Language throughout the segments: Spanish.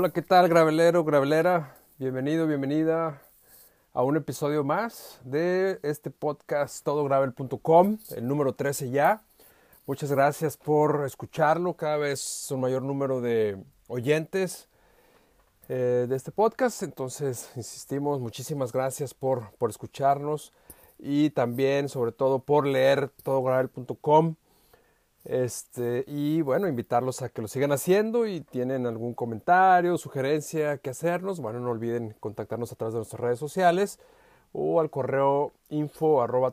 Hola, ¿qué tal, gravelero, gravelera? Bienvenido, bienvenida a un episodio más de este podcast todogravel.com, el número 13 ya. Muchas gracias por escucharlo, cada vez un mayor número de oyentes eh, de este podcast, entonces insistimos, muchísimas gracias por, por escucharnos y también sobre todo por leer todogravel.com este, y bueno, invitarlos a que lo sigan haciendo y tienen algún comentario, sugerencia que hacernos, bueno, no olviden contactarnos a través de nuestras redes sociales o al correo info arroba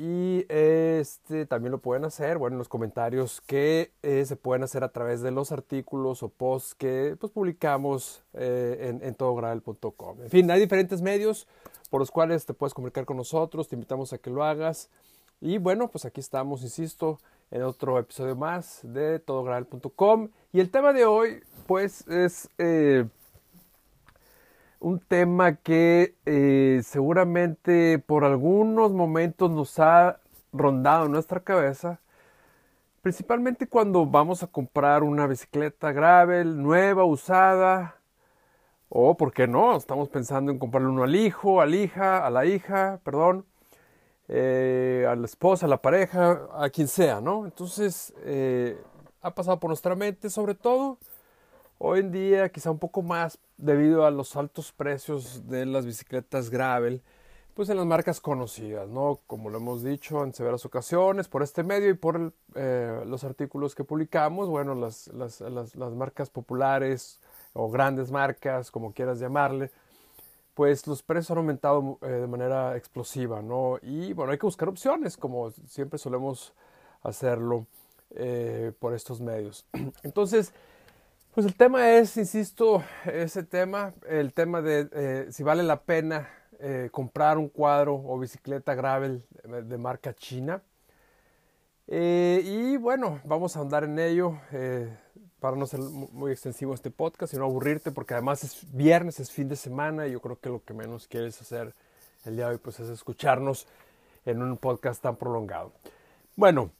y este también lo pueden hacer, bueno, en los comentarios que eh, se pueden hacer a través de los artículos o posts que pues, publicamos eh, en, en. En fin, hay diferentes medios por los cuales te puedes comunicar con nosotros, te invitamos a que lo hagas. Y bueno, pues aquí estamos, insisto, en otro episodio más de todogravel.com. Y el tema de hoy, pues, es eh, un tema que eh, seguramente por algunos momentos nos ha rondado en nuestra cabeza. Principalmente cuando vamos a comprar una bicicleta gravel, nueva, usada, o, ¿por qué no? Estamos pensando en comprarle uno al hijo, al hija, a la hija, perdón eh, a la esposa, a la pareja, a quien sea, ¿no? Entonces, eh, ha pasado por nuestra mente, sobre todo hoy en día, quizá un poco más debido a los altos precios de las bicicletas gravel, pues en las marcas conocidas, ¿no? Como lo hemos dicho en severas ocasiones, por este medio y por eh, los artículos que publicamos, bueno, las, las, las, las marcas populares o grandes marcas, como quieras llamarle, pues los precios han aumentado eh, de manera explosiva, ¿no? Y bueno, hay que buscar opciones, como siempre solemos hacerlo eh, por estos medios. Entonces, pues el tema es, insisto, ese tema, el tema de eh, si vale la pena comprar un cuadro o bicicleta gravel de marca china. y bueno, vamos a andar en ello para no ser muy extensivo este podcast, sino aburrirte, porque además es viernes, es fin de semana, y yo creo que lo que menos quieres hacer el día de hoy pues, es escucharnos en un podcast tan prolongado. Bueno,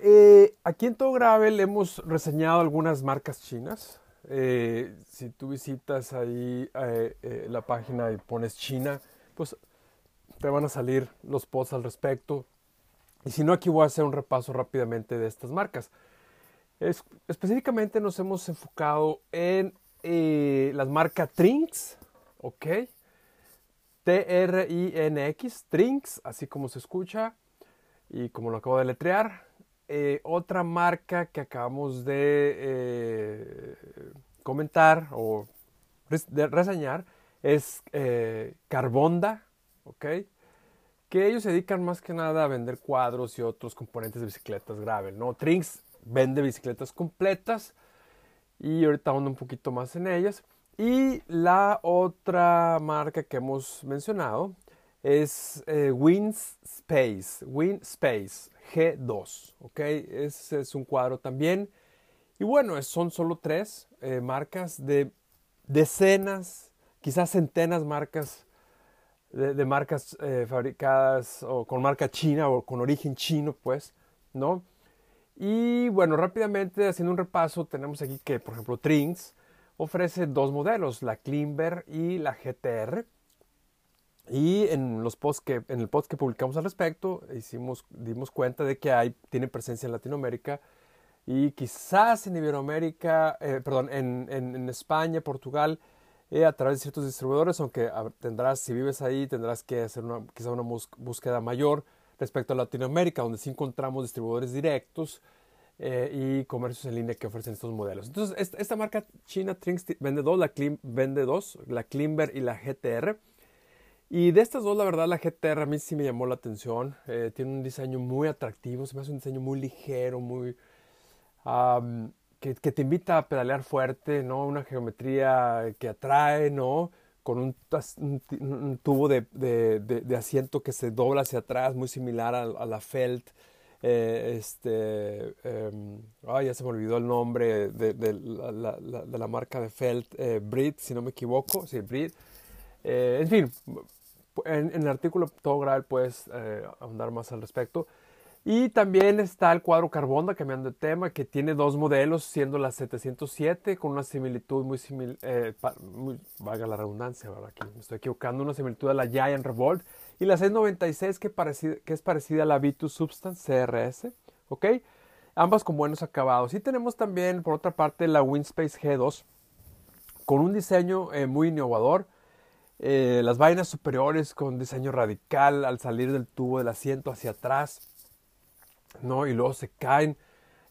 eh, aquí en Todo Gravel hemos reseñado algunas marcas chinas. Eh, si tú visitas ahí eh, la página y pones China, pues te van a salir los posts al respecto. Y si no, aquí voy a hacer un repaso rápidamente de estas marcas específicamente nos hemos enfocado en eh, las marcas Trinks, ¿ok? T-R-I-N-X, Trinks, así como se escucha y como lo acabo de letrear. Eh, otra marca que acabamos de eh, comentar o de reseñar es Carbonda, ¿ok? Que ellos se dedican más que nada a vender cuadros y otros componentes de bicicletas gravel, ¿no? Trinks vende bicicletas completas y ahorita ando un poquito más en ellas. Y la otra marca que hemos mencionado es eh, WinSpace, WinSpace G2, ¿ok? Ese es un cuadro también. Y bueno, son solo tres eh, marcas de decenas, quizás centenas marcas de, marcas eh, fabricadas o con marca china o con origen chino, pues, ¿no? Y bueno, rápidamente haciendo un repaso, tenemos aquí que, por ejemplo, Trinks ofrece dos modelos, la Klimber y la GTR. Y en, los posts que, en el post que publicamos al respecto, hicimos, dimos cuenta de que hay, tiene presencia en Latinoamérica y quizás en Iberoamérica, eh, perdón, en, en, España, Portugal, eh, a través de ciertos distribuidores, aunque tendrás, si vives ahí, tendrás que hacer una, quizá una búsqueda mayor respecto a Latinoamérica, donde sí encontramos distribuidores directos eh, y comercios en línea que ofrecen estos modelos. Entonces, esta, marca china Trinks vende dos, la, vende dos, la Klimber y la GTR. Y de estas dos, la verdad, la GTR a mí sí me llamó la atención. Eh, tiene un diseño muy atractivo, se me hace un diseño muy ligero, muy... que, que, te invita a pedalear fuerte, ¿no? Una geometría que atrae, ¿no? Con un, tubo de, asiento que se dobla hacia atrás, muy similar a, la Felt. Eh, este, em, ya se me olvidó el nombre de, la, marca de Felt, eh, Brit, si no me equivoco, sí, Brit. Eh, en fin, en, el artículo todo grave puedes ahondar más al respecto. Y también está el cuadro Carbonda, cambiando de tema, que tiene dos modelos, siendo la 707 con una similitud muy similar, eh, valga la redundancia, aquí me estoy equivocando, una similitud a la Giant Revolt, y la 696 que, que es parecida a la Vitus Substance CRS, ¿ok? Ambas con buenos acabados. Y tenemos también, por otra parte, la Winspace G2, con un diseño eh, muy innovador, eh, las vainas superiores con diseño radical al salir del tubo del asiento hacia atrás, ¿no? Y luego se caen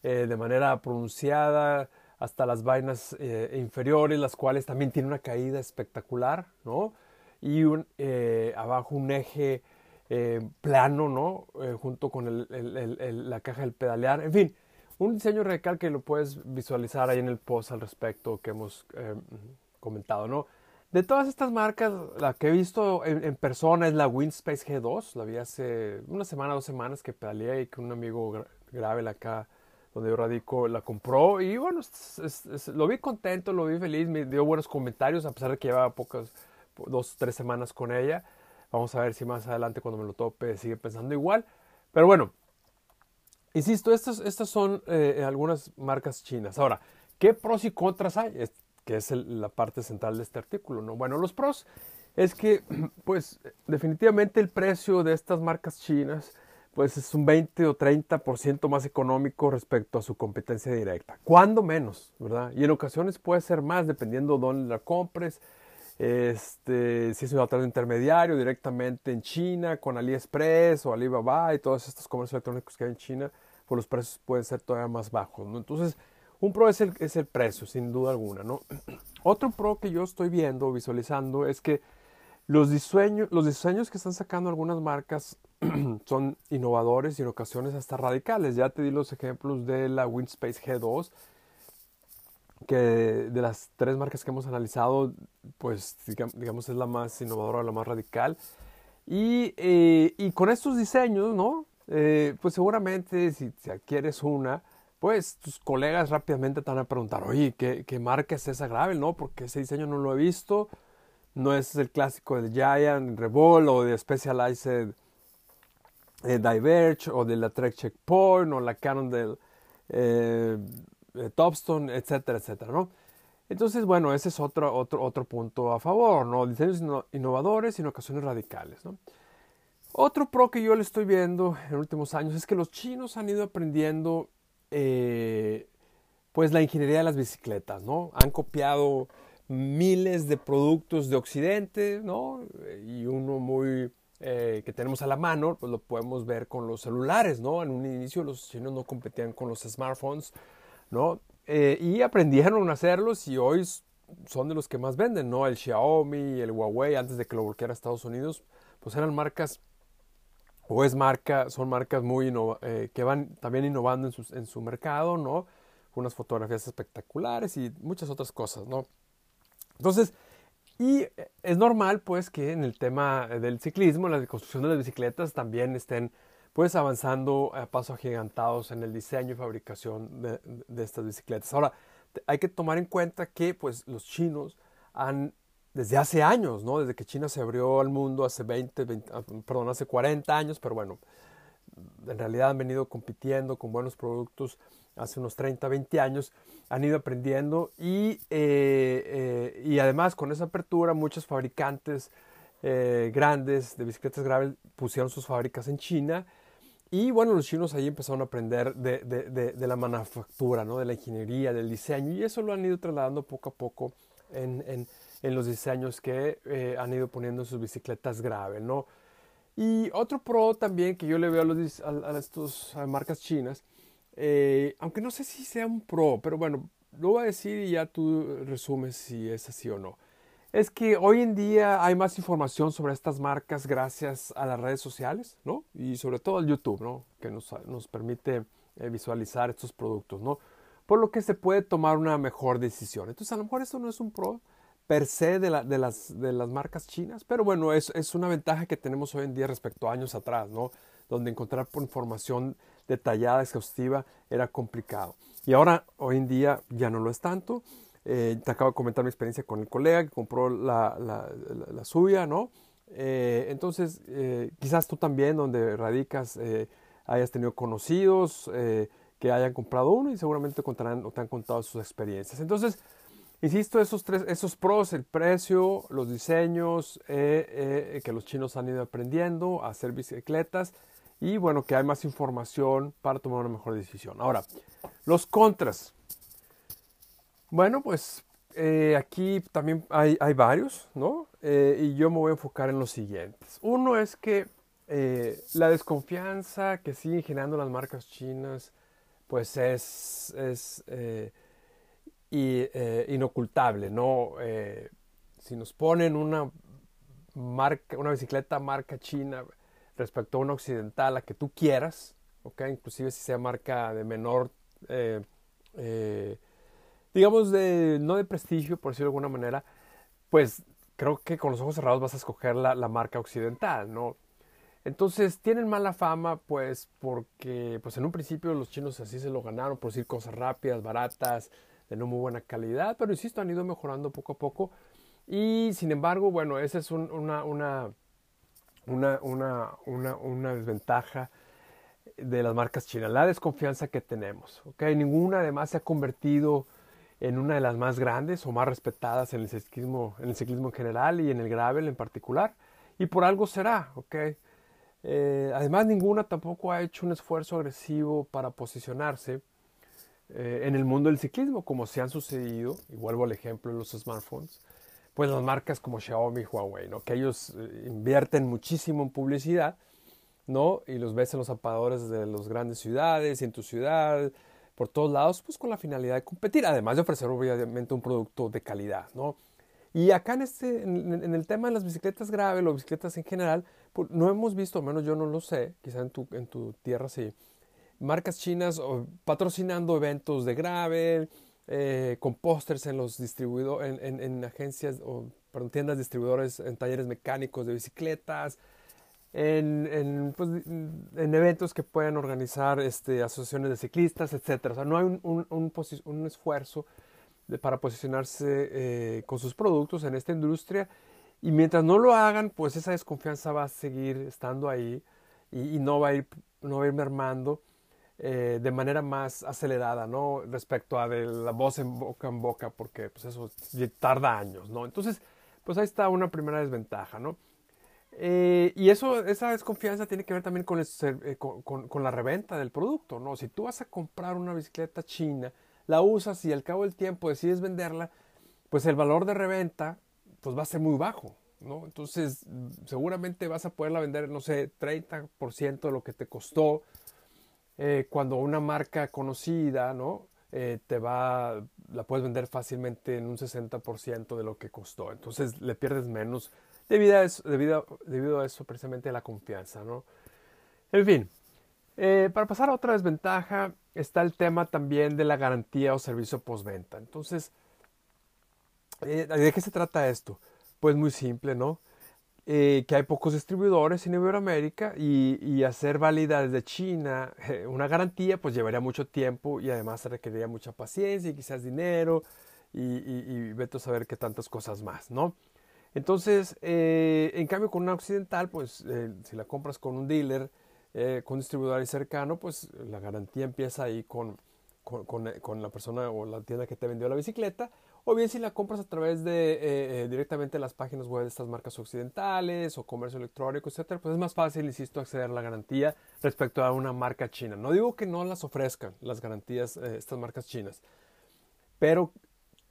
eh, de manera pronunciada hasta las vainas eh, inferiores, las cuales también tienen una caída espectacular, ¿no? Y un, eh, abajo un eje plano, ¿no? junto con la caja del pedalear. En fin, un diseño radical que lo puedes visualizar ahí en el post al respecto que hemos comentado, ¿no? De todas estas marcas, la que he visto en, persona es la Windspace G2. La vi hace una semana, dos semanas que pedaleé y que un amigo grave acá donde yo radico la compró. Y bueno, lo vi contento, lo vi feliz, me dio buenos comentarios a pesar de que llevaba pocas, dos, tres semanas con ella. Vamos a ver si más adelante cuando me lo tope sigue pensando igual. Pero bueno, insisto, estas, estas son eh, algunas marcas chinas. Ahora, ¿qué pros y contras hay? Que es la parte central de este artículo. ¿no? Bueno, los pros es que, pues, definitivamente el precio de estas marcas chinas, pues es un 20 o 30% más económico respecto a su competencia directa. ¿Cuándo menos? ¿Verdad? Y en ocasiones puede ser más dependiendo dónde la compres. Este, si es un intermediario directamente en China con AliExpress o Alibaba y todos estos comercios electrónicos que hay en China, pues los precios pueden ser todavía más bajos. ¿no? Entonces, un pro es el, es el precio, sin duda alguna, ¿no? Otro pro que yo estoy viendo, visualizando, es que los diseños, los diseños que están sacando algunas marcas son innovadores y en ocasiones hasta radicales. Ya te di los ejemplos de la Windspace G2, que de las tres marcas que hemos analizado, pues digamos es la más innovadora, la más radical. Y, eh, y con estos diseños, ¿no? Eh, pues seguramente si, si adquieres una, pues tus colegas rápidamente te van a preguntar, oye, ¿qué, qué marca es esa Gravel? No, porque ese diseño no lo he visto. No es el clásico del Giant, Revolt o de Specialized eh, Diverge o de la Trek Checkpoint o la Canon del eh, Topstone, etcétera, etcétera, ¿no? Entonces, bueno, ese es otro, otro, otro punto a favor, ¿no? Diseños innovadores y en ocasiones radicales, ¿no? Otro pro que yo le estoy viendo en últimos años es que los chinos han ido aprendiendo eh, pues la ingeniería de las bicicletas, ¿no? Han copiado miles de productos de Occidente, ¿no? Y uno muy eh, que tenemos a la mano, pues lo podemos ver con los celulares, ¿no? En un inicio los chinos no competían con los smartphones, ¿no? Eh, y aprendieron a hacerlos y hoy son de los que más venden, ¿no? El Xiaomi, el Huawei, antes de que lo volqueara Estados Unidos, pues eran marcas o es marca, son marcas muy eh, que van también innovando en su, en su mercado, ¿no? Unas fotografías espectaculares y muchas otras cosas, ¿no? Entonces, y es normal, pues, que en el tema del ciclismo, la construcción de las bicicletas también estén, pues, avanzando a pasos agigantados en el diseño y fabricación de, de estas bicicletas. Ahora, hay que tomar en cuenta que, pues, los chinos han desde hace años, ¿no? Desde que China se abrió al mundo hace 20, ah, perdón, hace 40 años, pero bueno, en realidad han venido compitiendo con buenos productos hace unos 30, 20 años, han ido aprendiendo y, eh, eh, y además con esa apertura muchos fabricantes eh, grandes de bicicletas graves pusieron sus fábricas en China y bueno, los chinos ahí empezaron a aprender de, de, de, de la manufactura, ¿no? de la ingeniería, del diseño y eso lo han ido trasladando poco a poco en, en en los diseños que eh, han ido poniendo sus bicicletas gravel, ¿no? Y otro pro también que yo le veo a, los, a, estas marcas chinas, eh, aunque no sé si sea un pro, pero bueno, lo voy a decir y ya tú resumes si es así o no. Es que hoy en día hay más información sobre estas marcas gracias a las redes sociales, ¿no? Y sobre todo al YouTube, ¿no? Que nos, nos permite eh, visualizar estos productos, ¿no? Por lo que se puede tomar una mejor decisión. Entonces, a lo mejor esto no es un pro, per se de, la, de, las, marcas chinas, pero bueno, es, es, una ventaja que tenemos hoy en día respecto a años atrás, ¿no? Donde encontrar información detallada, exhaustiva, era complicado. Y ahora, hoy en día, ya no lo es tanto. Eh, te acabo de comentar mi experiencia con el colega que compró la, suya, ¿no? Eh, entonces, eh, quizás tú también, donde radicas, hayas tenido conocidos eh, que hayan comprado uno y seguramente contarán o te han contado sus experiencias. Entonces, insisto, esos tres, esos pros, el precio, los diseños, eh, que los chinos han ido aprendiendo a hacer bicicletas y bueno, que hay más información para tomar una mejor decisión. Ahora, los contras. Bueno, pues eh, aquí también hay, varios, ¿no? Eh, y yo me voy a enfocar en los siguientes. Uno es que eh, la desconfianza que siguen generando las marcas chinas, pues es, es inocultable, ¿no? si nos ponen una marca, una bicicleta marca china, respecto a una occidental, la que tú quieras, ¿ok? Inclusive si sea marca de menor, eh, eh, digamos, de, no de prestigio, por decirlo de alguna manera, pues creo que con los ojos cerrados vas a escoger la, marca occidental, ¿no? Entonces tienen mala fama, pues, porque, pues, en un principio los chinos así se lo ganaron por decir cosas rápidas, baratas, de no muy buena calidad, pero insisto, han ido mejorando poco a poco. Y sin embargo, bueno, esa es una, una una, una, una, una desventaja de las marcas chinas, la desconfianza que tenemos. ¿okay? Ninguna además se ha convertido en una de las más grandes o más respetadas en el ciclismo en, el ciclismo en general y en el gravel en particular. Y por algo será. ¿okay? Eh, además, ninguna tampoco ha hecho un esfuerzo agresivo para posicionarse eh, en el mundo del ciclismo, como se han sucedido, y vuelvo al ejemplo de los smartphones, pues las marcas como Xiaomi y Huawei, ¿no? Que ellos eh, invierten muchísimo en publicidad, ¿no? Y los ves en los zapadores de las grandes ciudades y en tu ciudad, por todos lados, pues con la finalidad de competir, además de ofrecer obviamente un producto de calidad, ¿no? Y acá en, este, en, el tema de las bicicletas gravel o bicicletas en general, pues no hemos visto, al menos yo no lo sé, quizá en tu, en tu tierra sí, marcas chinas patrocinando eventos de gravel, eh, con pósters en los distribuidores, en, agencias o tiendas distribuidores, en talleres mecánicos de bicicletas, en, pues, en, eventos que pueden organizar este, asociaciones de ciclistas, etc. O sea, no hay un, un, esfuerzo para posicionarse eh, con sus productos en esta industria y mientras no lo hagan, pues esa desconfianza va a seguir estando ahí y, y no, va a ir, no va a ir mermando. Eh, de manera más acelerada, ¿no? Respecto a la voz en boca en boca, porque pues eso tarda años, ¿no? Entonces, pues ahí está una primera desventaja, ¿no? Eh, y eso, esa desconfianza tiene que ver también con, eh, con, la reventa del producto, ¿no? Si tú vas a comprar una bicicleta china, la usas y al cabo del tiempo decides venderla, pues el valor de reventa pues va a ser muy bajo, ¿no? Entonces seguramente vas a poderla vender, no sé, 30% de lo que te costó eh, cuando una marca conocida, ¿no? Eh, te va, la puedes vender fácilmente en un 60% de lo que costó. Entonces le pierdes menos debido a eso, debido, debido a eso precisamente la confianza, ¿no? En fin, eh, para pasar a otra desventaja está el tema también de la garantía o servicio postventa. Entonces, ¿de qué se trata esto? Pues muy simple, ¿no? Eh, que hay pocos distribuidores en Iberoamérica y, y, hacer válida desde China eh, una garantía pues llevaría mucho tiempo y además requeriría mucha paciencia y quizás dinero y, y, vete a saber qué tantas cosas más, ¿no? Entonces, eh, en cambio con una occidental, pues si la compras con un dealer, con un distribuidor cercano, pues la garantía empieza ahí con, con, con, la persona o la tienda que te vendió la bicicleta o bien si la compras a través de eh, eh, directamente las páginas web de estas marcas occidentales o comercio electrónico, etcétera, pues es más fácil, insisto, acceder a la garantía respecto a una marca china. No digo que no las ofrezcan las garantías eh, estas marcas chinas, pero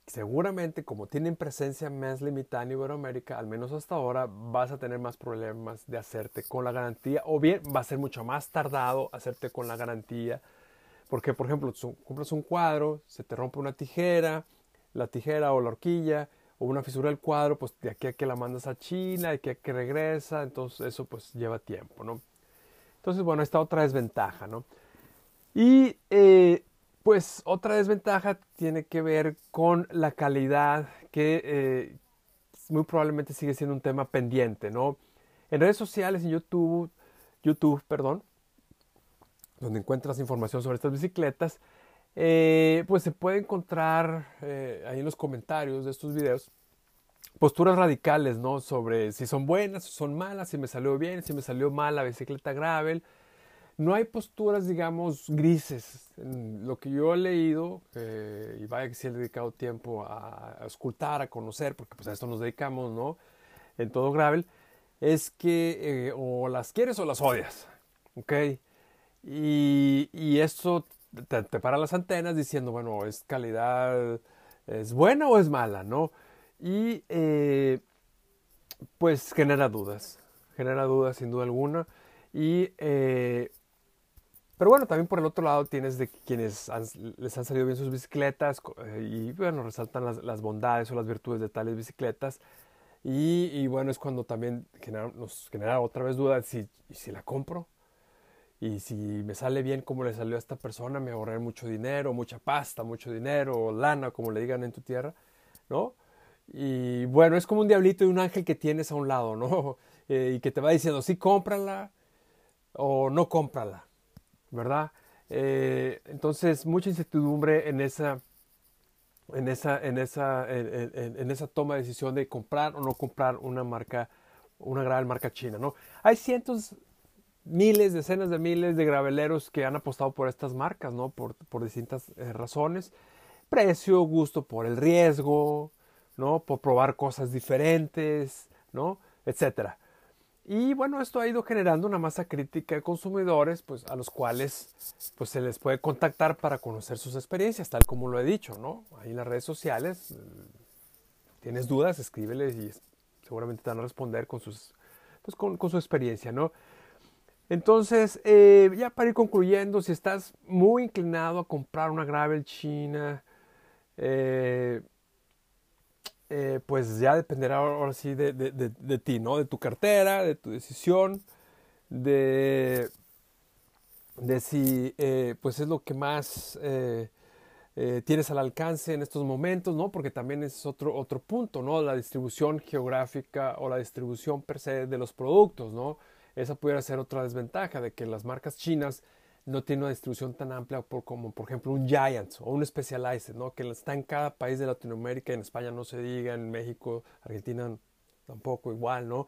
seguramente como tienen presencia más limitada en Iberoamérica, al menos hasta ahora, vas a tener más problemas de hacerte con la garantía o bien va a ser mucho más tardado hacerte con la garantía. Porque, por ejemplo, compras un cuadro, se te rompe una tijera, la tijera o la horquilla o una fisura del cuadro, pues de aquí a que la mandas a China, de aquí a que regresa, entonces eso pues lleva tiempo, ¿no? Entonces, bueno, esta otra desventaja, ¿no? Y eh, pues otra desventaja tiene que ver con la calidad que eh, muy probablemente sigue siendo un tema pendiente, ¿no? En redes sociales, en YouTube, YouTube, perdón, donde encuentras información sobre estas bicicletas, eh, pues se puede encontrar eh, ahí en los comentarios de estos videos posturas radicales, ¿no? Sobre si son buenas o son malas, si me salió bien, si me salió mal la bicicleta gravel. no hay posturas, digamos, grises. Lo que yo he leído, eh, y vaya que sí he dedicado tiempo a, a, escultar, a conocer, porque pues a esto nos dedicamos, ¿no? En todo gravel, es que o las quieres o las odias, ¿ok? Y, y esto te, te, para las antenas diciendo, bueno, es calidad, es buena o es mala, ¿no? Y eh, pues genera dudas, genera dudas sin duda alguna. Y eh, pero bueno, también por el otro lado tienes de quienes les han salido bien sus bicicletas eh, y bueno, resaltan las, las, bondades o las virtudes de tales bicicletas. Y, y bueno, es cuando también genera, nos genera otra vez dudas si, si la compro. Y si me sale bien como le salió a esta persona, me ahorraré mucho dinero, mucha pasta, mucho dinero, lana, como le digan en tu tierra, ¿no? Y bueno, es como un diablito y un ángel que tienes a un lado, ¿no? Eh, y que te va diciendo, sí, cómprala o no cómprala. ¿verdad? Eh, entonces, mucha incertidumbre en esa, en esa, en esa, en, esa toma de decisión de comprar o no comprar una marca, una gran marca china, ¿no? Hay cientos, miles, decenas de miles de graveleros que han apostado por estas marcas, ¿no? Por, por distintas eh, razones. Precio, gusto por el riesgo, ¿no? Por probar cosas diferentes, ¿no? Etcétera. Y bueno, esto ha ido generando una masa crítica de consumidores, pues a los cuales pues, se les puede contactar para conocer sus experiencias, tal como lo he dicho, ¿no? Ahí en las redes sociales, eh, tienes dudas, escríbeles y seguramente te van a responder con, sus, pues, con, con su experiencia, ¿no? Entonces, eh, ya para ir concluyendo, si estás muy inclinado a comprar una gravel china, eh, eh, pues ya dependerá ahora sí de, ti, ¿no? De tu cartera, de tu decisión, de, si pues es lo que más tienes al alcance en estos momentos, ¿no? Porque también es otro, otro punto, ¿no? La distribución geográfica o la distribución per se de los productos, ¿no? Esa pudiera ser otra desventaja de que las marcas chinas no tiene una distribución tan amplia por, como por ejemplo un Giants o un Specialized, ¿no? que está en cada país de Latinoamérica, en España no se diga, en México, Argentina tampoco igual, ¿no?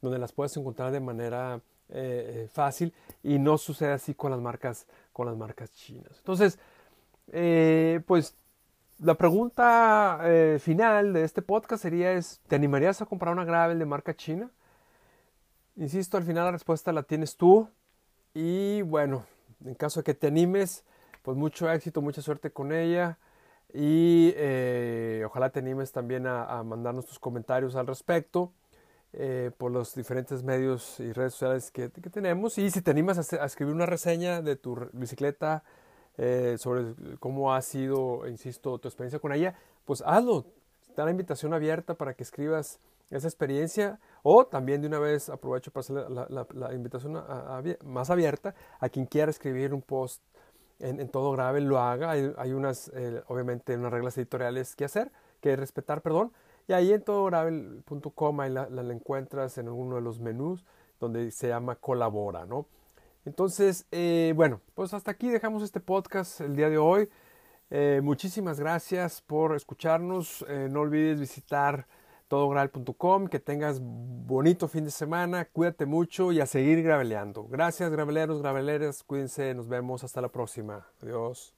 donde las puedes encontrar de manera eh, eh, fácil y no sucede así con las marcas, con las marcas chinas. Entonces, eh, pues la pregunta final de este podcast sería es, ¿te animarías a comprar una gravel de marca china? Insisto, al final la respuesta la tienes tú y bueno, en caso de que te animes, pues mucho éxito, mucha suerte con ella. Y eh, ojalá te animes también a, mandarnos tus comentarios al respecto eh, por los diferentes medios y redes sociales que, tenemos. Y si te animas a, a, escribir una reseña de tu bicicleta eh, sobre cómo ha sido, insisto, tu experiencia con ella, pues hazlo. Está la invitación abierta para que escribas esa experiencia o también de una vez aprovecho para hacer la, invitación más abierta a quien quiera escribir un post en, todo grave lo haga. Hay, unas eh, obviamente unas reglas editoriales que hacer que respetar perdón. Y ahí en todogravel.com ahí la, encuentras en uno de los menús donde se llama colabora no entonces eh, bueno pues hasta aquí dejamos este podcast el día de hoy. Eh, muchísimas gracias por escucharnos. No olvides visitar todogral.com, que tengas bonito fin de semana, cuídate mucho y a seguir graveleando. Gracias, graveleros, graveleras, cuídense, nos vemos hasta la próxima. Adiós.